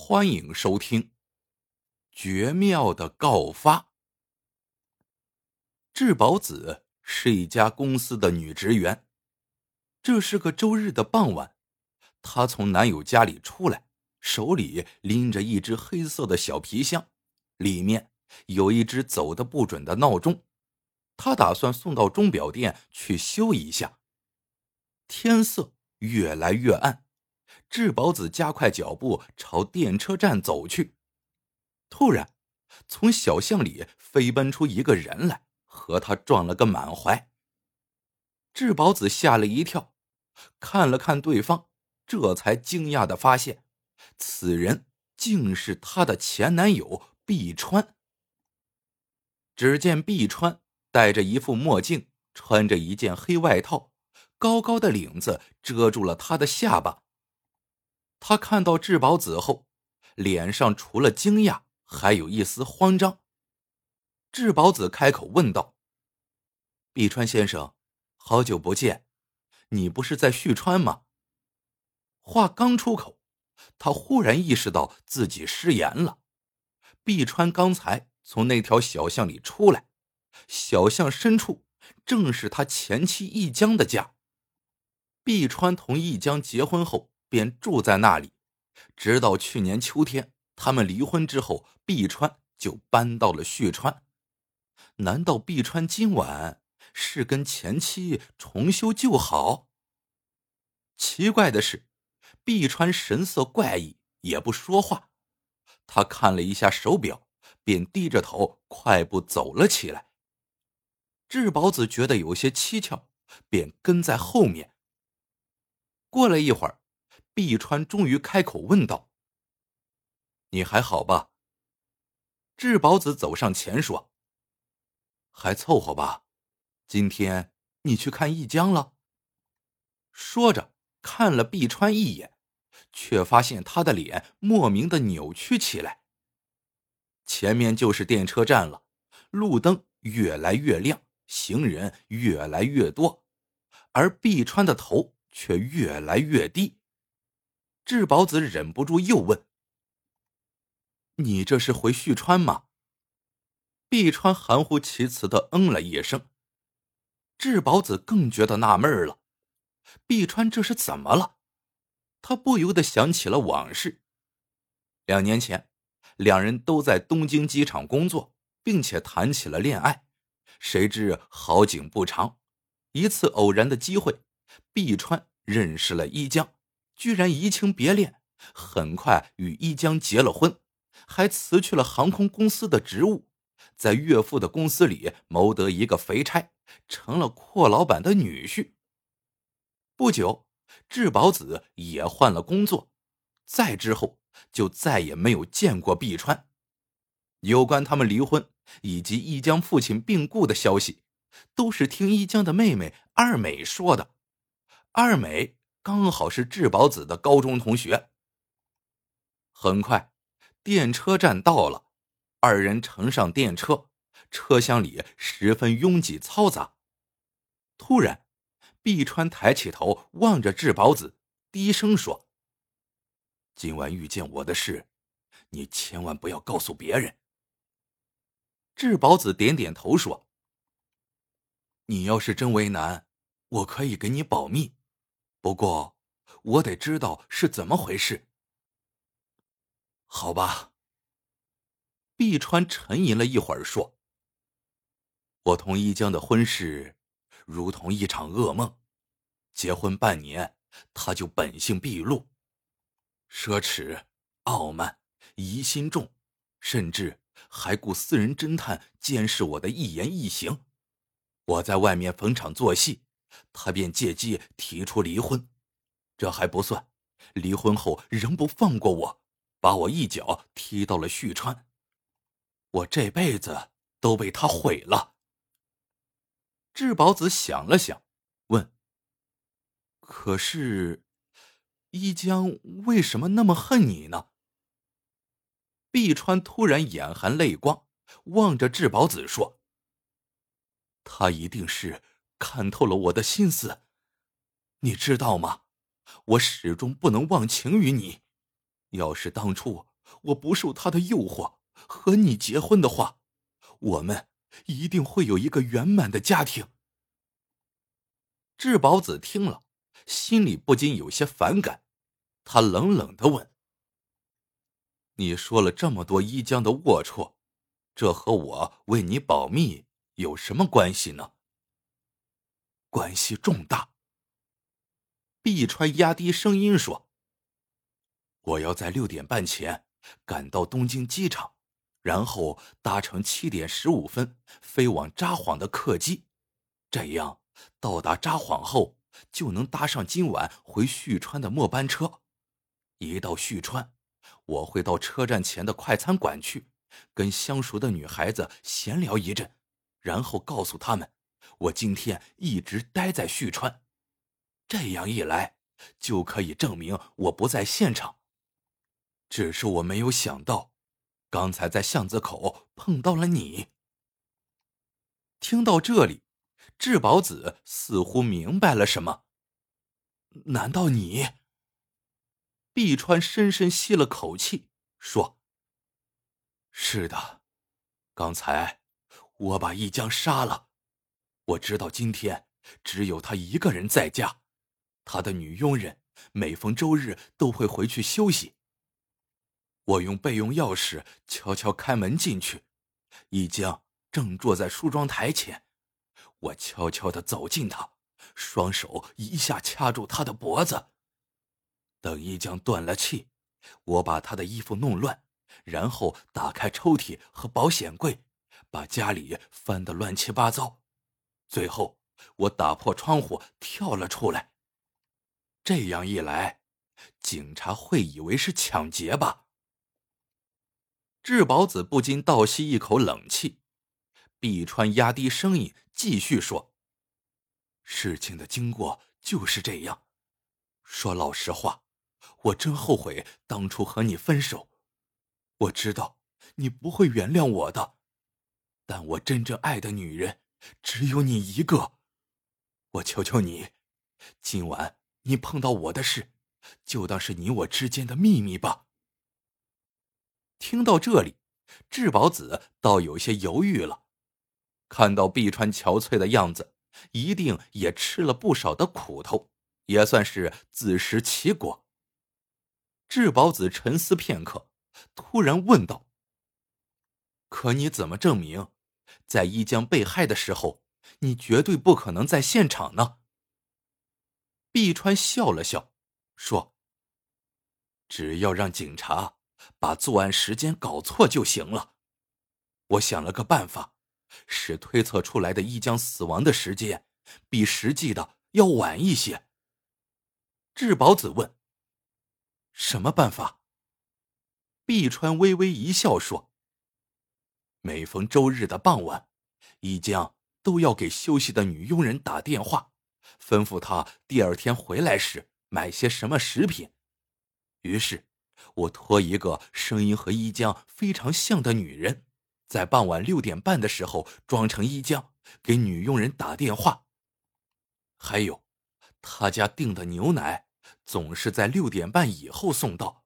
欢迎收听《绝妙的告发》。志保子是一家公司的女职员。这是个周日的傍晚，她从男友家里出来，手里拎着一只黑色的小皮箱，里面有一只走的不准的闹钟。她打算送到钟表店去修一下。天色越来越暗。志保子加快脚步朝电车站走去，突然，从小巷里飞奔出一个人来，和他撞了个满怀。志保子吓了一跳，看了看对方，这才惊讶的发现，此人竟是她的前男友毕川。只见毕川戴着一副墨镜，穿着一件黑外套，高高的领子遮住了他的下巴。他看到志保子后，脸上除了惊讶，还有一丝慌张。志保子开口问道：“碧川先生，好久不见，你不是在旭川吗？”话刚出口，他忽然意识到自己失言了。碧川刚才从那条小巷里出来，小巷深处正是他前妻一江的家。碧川同一江结婚后。便住在那里，直到去年秋天他们离婚之后，碧川就搬到了旭川。难道碧川今晚是跟前妻重修旧好？奇怪的是，碧川神色怪异，也不说话。他看了一下手表，便低着头快步走了起来。智保子觉得有些蹊跷，便跟在后面。过了一会儿。碧川终于开口问道：“你还好吧？”志保子走上前说：“还凑合吧。今天你去看一江了。”说着看了碧川一眼，却发现他的脸莫名的扭曲起来。前面就是电车站了，路灯越来越亮，行人越来越多，而碧川的头却越来越低。志保子忍不住又问：“你这是回旭川吗？”碧川含糊其辞的嗯了一声。志保子更觉得纳闷了，碧川这是怎么了？他不由得想起了往事。两年前，两人都在东京机场工作，并且谈起了恋爱。谁知好景不长，一次偶然的机会，碧川认识了一江。居然移情别恋，很快与一江结了婚，还辞去了航空公司的职务，在岳父的公司里谋得一个肥差，成了阔老板的女婿。不久，志保子也换了工作，再之后就再也没有见过碧川。有关他们离婚以及一江父亲病故的消息，都是听一江的妹妹二美说的。二美。刚好是志保子的高中同学。很快，电车站到了，二人乘上电车，车厢里十分拥挤嘈杂。突然，碧川抬起头望着志保子，低声说：“今晚遇见我的事，你千万不要告诉别人。”志保子点点头说：“你要是真为难，我可以给你保密。”不过，我得知道是怎么回事。好吧。碧川沉吟了一会儿，说：“我同一江的婚事，如同一场噩梦。结婚半年，他就本性毕露，奢侈、傲慢、疑心重，甚至还雇私人侦探监视我的一言一行。我在外面逢场作戏。”他便借机提出离婚，这还不算，离婚后仍不放过我，把我一脚踢到了旭川，我这辈子都被他毁了。志保子想了想，问：“可是，一江为什么那么恨你呢？”碧川突然眼含泪光，望着志保子说：“他一定是……”看透了我的心思，你知道吗？我始终不能忘情于你，要是当初我不受他的诱惑和你结婚的话，我们一定会有一个圆满的家庭。智宝子听了，心里不禁有些反感，他冷冷的问：“你说了这么多伊江的龌龊，这和我为你保密有什么关系呢？”关系重大。碧川压低声音说。我要在六点半前赶到东京机场，然后搭乘七点十五分飞往札幌的客机，这样到达札幌后就能搭上今晚回旭川的末班车。一到旭川，我会到车站前的快餐馆去，跟相熟的女孩子闲聊一阵，然后告诉他们我今天一直待在旭川。这样一来，就可以证明我不在现场。只是我没有想到，刚才在巷子口碰到了你。听到这里，智宝子似乎明白了什么。难道你？碧川深深吸了口气，说：“是的，刚才我把一江杀了。我知道今天只有他一个人在家，他的女佣人每逢周日都会回去休息。”我用备用钥匙悄悄开门进去，一江正坐在梳妆台前。我悄悄的走近他，双手一下掐住他的脖子。等一江断了气，我把他的衣服弄乱，然后打开抽屉和保险柜，把家里翻得乱七八糟。最后，我打破窗户跳了出来。这样一来，警察会以为是抢劫吧？智宝子不禁倒吸一口冷气，碧川压低声音继续说：“事情的经过就是这样。说老实话，我真后悔当初和你分手。我知道你不会原谅我的，但我真正爱的女人只有你一个。我求求你，今晚你碰到我的事，就当是你我之间的秘密吧。”听到这里，智宝子倒有些犹豫了。看到碧川憔悴的样子，一定也吃了不少的苦头，也算是自食其果。智宝子沉思片刻，突然问道：“可你怎么证明，在一江被害的时候，你绝对不可能在现场呢？”碧川笑了笑，说：“只要让警察。”把作案时间搞错就行了。我想了个办法，使推测出来的一江死亡的时间比实际的要晚一些。志宝子问：“什么办法？”碧川微微一笑说：“每逢周日的傍晚，一江都要给休息的女佣人打电话，吩咐她第二天回来时买些什么食品。于是。”我托一个声音和一江非常像的女人，在傍晚六点半的时候装成一江，给女佣人打电话。还有，他家订的牛奶总是在六点半以后送到，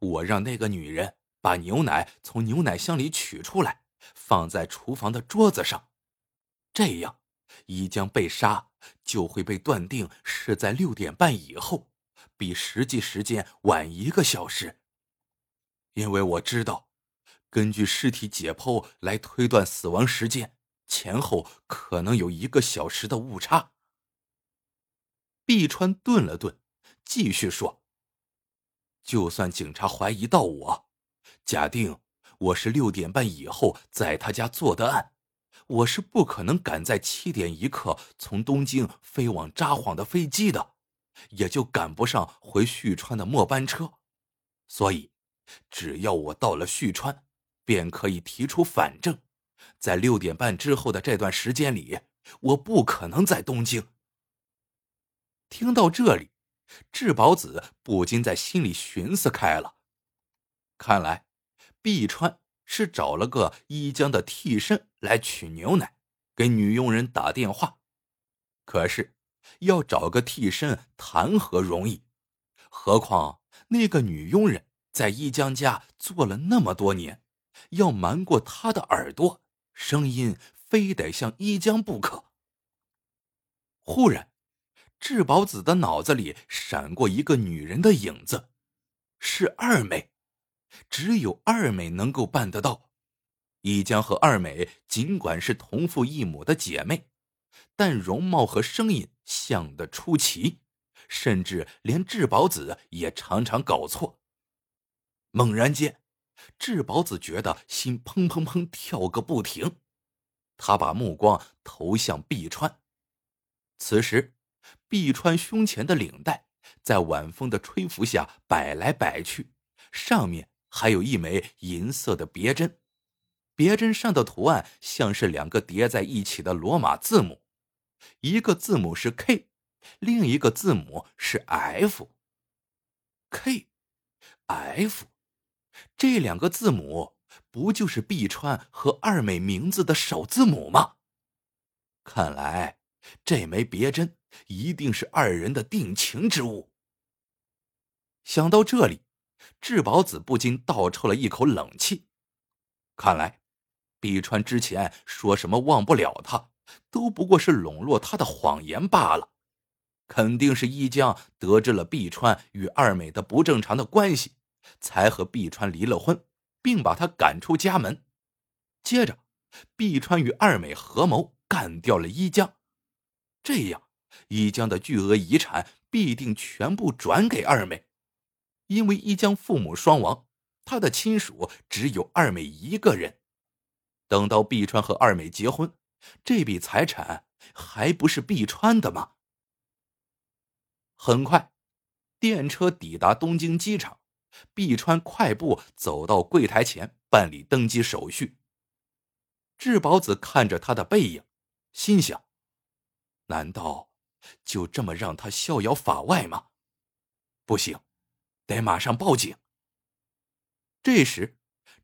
我让那个女人把牛奶从牛奶箱里取出来，放在厨房的桌子上，这样，一江被杀就会被断定是在六点半以后。比实际时间晚一个小时，因为我知道，根据尸体解剖来推断死亡时间，前后可能有一个小时的误差。碧川顿了顿，继续说：“就算警察怀疑到我，假定我是六点半以后在他家做的案，我是不可能赶在七点一刻从东京飞往札幌的飞机的。”也就赶不上回旭川的末班车，所以，只要我到了旭川，便可以提出反证。在六点半之后的这段时间里，我不可能在东京。听到这里，智宝子不禁在心里寻思开了：看来，碧川是找了个一江的替身来取牛奶，给女佣人打电话。可是。要找个替身谈何容易？何况那个女佣人在一江家做了那么多年，要瞒过他的耳朵，声音非得像一江不可。忽然，智宝子的脑子里闪过一个女人的影子，是二妹，只有二美能够办得到。一江和二美尽管是同父异母的姐妹，但容貌和声音像得出奇，甚至连智宝子也常常搞错。猛然间，智宝子觉得心砰砰砰跳个不停，他把目光投向碧川。此时，碧川胸前的领带在晚风的吹拂下摆来摆去，上面还有一枚银色的别针。别针上的图案像是两个叠在一起的罗马字母，一个字母是 K，另一个字母是 F。K，F，这两个字母不就是碧川和二美名字的首字母吗？看来这枚别针一定是二人的定情之物。想到这里，智宝子不禁倒抽了一口冷气，看来。碧川之前说什么忘不了他，都不过是笼络他的谎言罢了。肯定是一江得知了碧川与二美的不正常的关系，才和碧川离了婚，并把他赶出家门。接着，碧川与二美合谋干掉了一江，这样一江的巨额遗产必定全部转给二美，因为一江父母双亡，他的亲属只有二美一个人。等到碧川和二美结婚，这笔财产还不是碧川的吗？很快，电车抵达东京机场，碧川快步走到柜台前办理登机手续。智宝子看着他的背影，心想：难道就这么让他逍遥法外吗？不行，得马上报警。这时。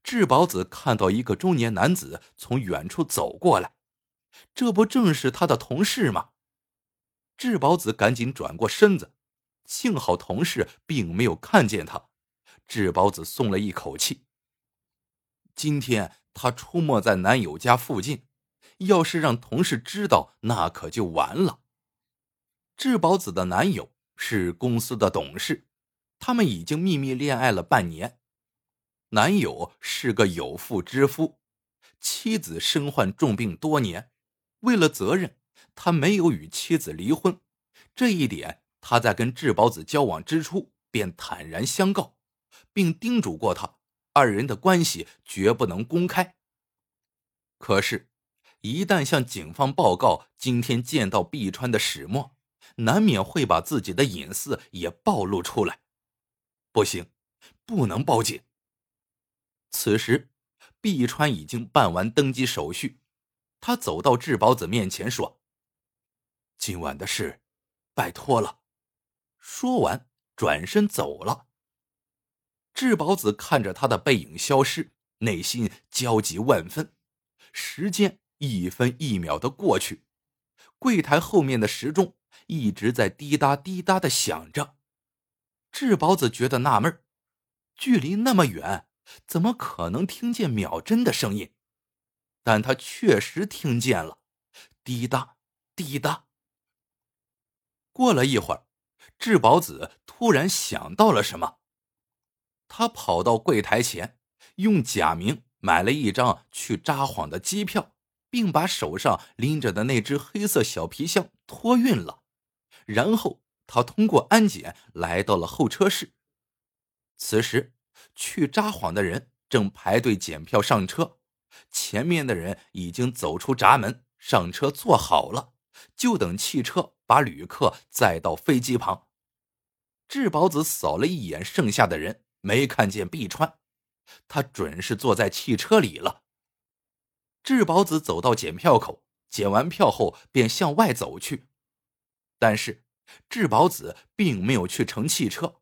智宝子看到一个中年男子从远处走过来，这不正是他的同事吗？智宝子赶紧转过身子，幸好同事并没有看见他，智宝子松了一口气。今天他出没在男友家附近，要是让同事知道，那可就完了。智宝子的男友是公司的董事，他们已经秘密恋爱了半年。男友是个有妇之夫，妻子身患重病多年，为了责任，他没有与妻子离婚。这一点他在跟志宝子交往之初便坦然相告，并叮嘱过他，二人的关系绝不能公开。可是，一旦向警方报告今天见到碧川的始末，难免会把自己的隐私也暴露出来。不行，不能报警。此时，碧川已经办完登机手续，他走到志宝子面前说：“今晚的事，拜托了。”说完，转身走了。志宝子看着他的背影消失，内心焦急万分。时间一分一秒的过去，柜台后面的时钟一直在滴答滴答的响着。智宝子觉得纳闷距离那么远。怎么可能听见秒针的声音？但他确实听见了，滴答滴答。过了一会儿，智宝子突然想到了什么，他跑到柜台前，用假名买了一张去札幌的机票，并把手上拎着的那只黑色小皮箱托运了。然后他通过安检来到了候车室。此时。去札幌的人正排队检票上车，前面的人已经走出闸门上车坐好了，就等汽车把旅客载到飞机旁。智宝子扫了一眼剩下的人，没看见碧川，他准是坐在汽车里了。智宝子走到检票口，检完票后便向外走去，但是智宝子并没有去乘汽车，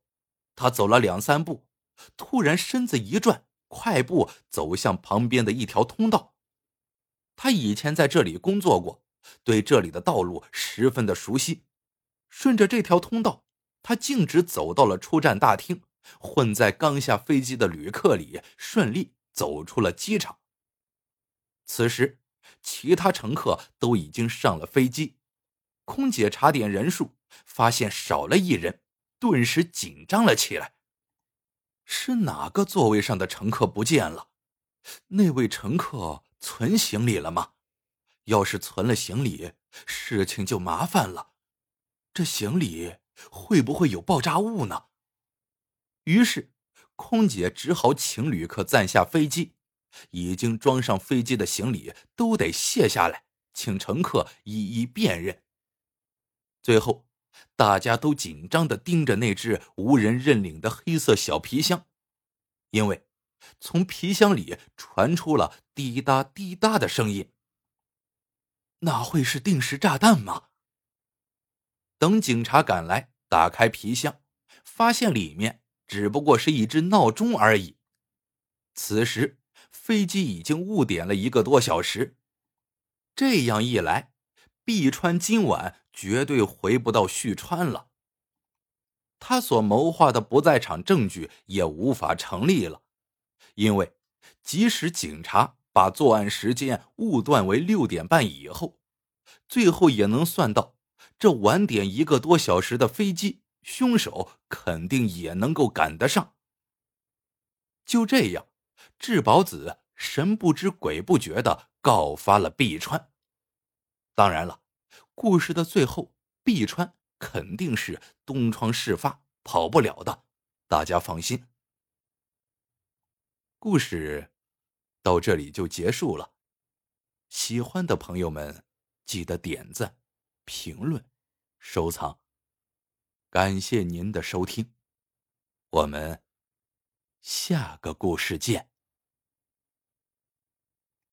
他走了两三步。突然，身子一转，快步走向旁边的一条通道。他以前在这里工作过，对这里的道路十分的熟悉。顺着这条通道，他径直走到了出站大厅，混在刚下飞机的旅客里，顺利走出了机场。此时，其他乘客都已经上了飞机，空姐查点人数，发现少了一人，顿时紧张了起来。是哪个座位上的乘客不见了？那位乘客存行李了吗？要是存了行李，事情就麻烦了。这行李会不会有爆炸物呢？于是，空姐只好请旅客暂下飞机，已经装上飞机的行李都得卸下来，请乘客一一辨认。最后，大家都紧张的盯着那只无人认领的黑色小皮箱，因为从皮箱里传出了滴答滴答的声音。那会是定时炸弹吗？等警察赶来，打开皮箱，发现里面只不过是一只闹钟而已。此时飞机已经误点了一个多小时，这样一来，碧川今晚绝对回不到旭川了。他所谋划的不在场证据也无法成立了，因为即使警察。把作案时间误断为六点半以后，最后也能算到这晚点一个多小时的飞机，凶手肯定也能够赶得上。就这样，志保子神不知鬼不觉的告发了碧川。当然了，故事的最后，碧川肯定是东窗事发，跑不了的，大家放心。故事。到这里就结束了。喜欢的朋友们，记得点赞、评论、收藏。感谢您的收听，我们下个故事见。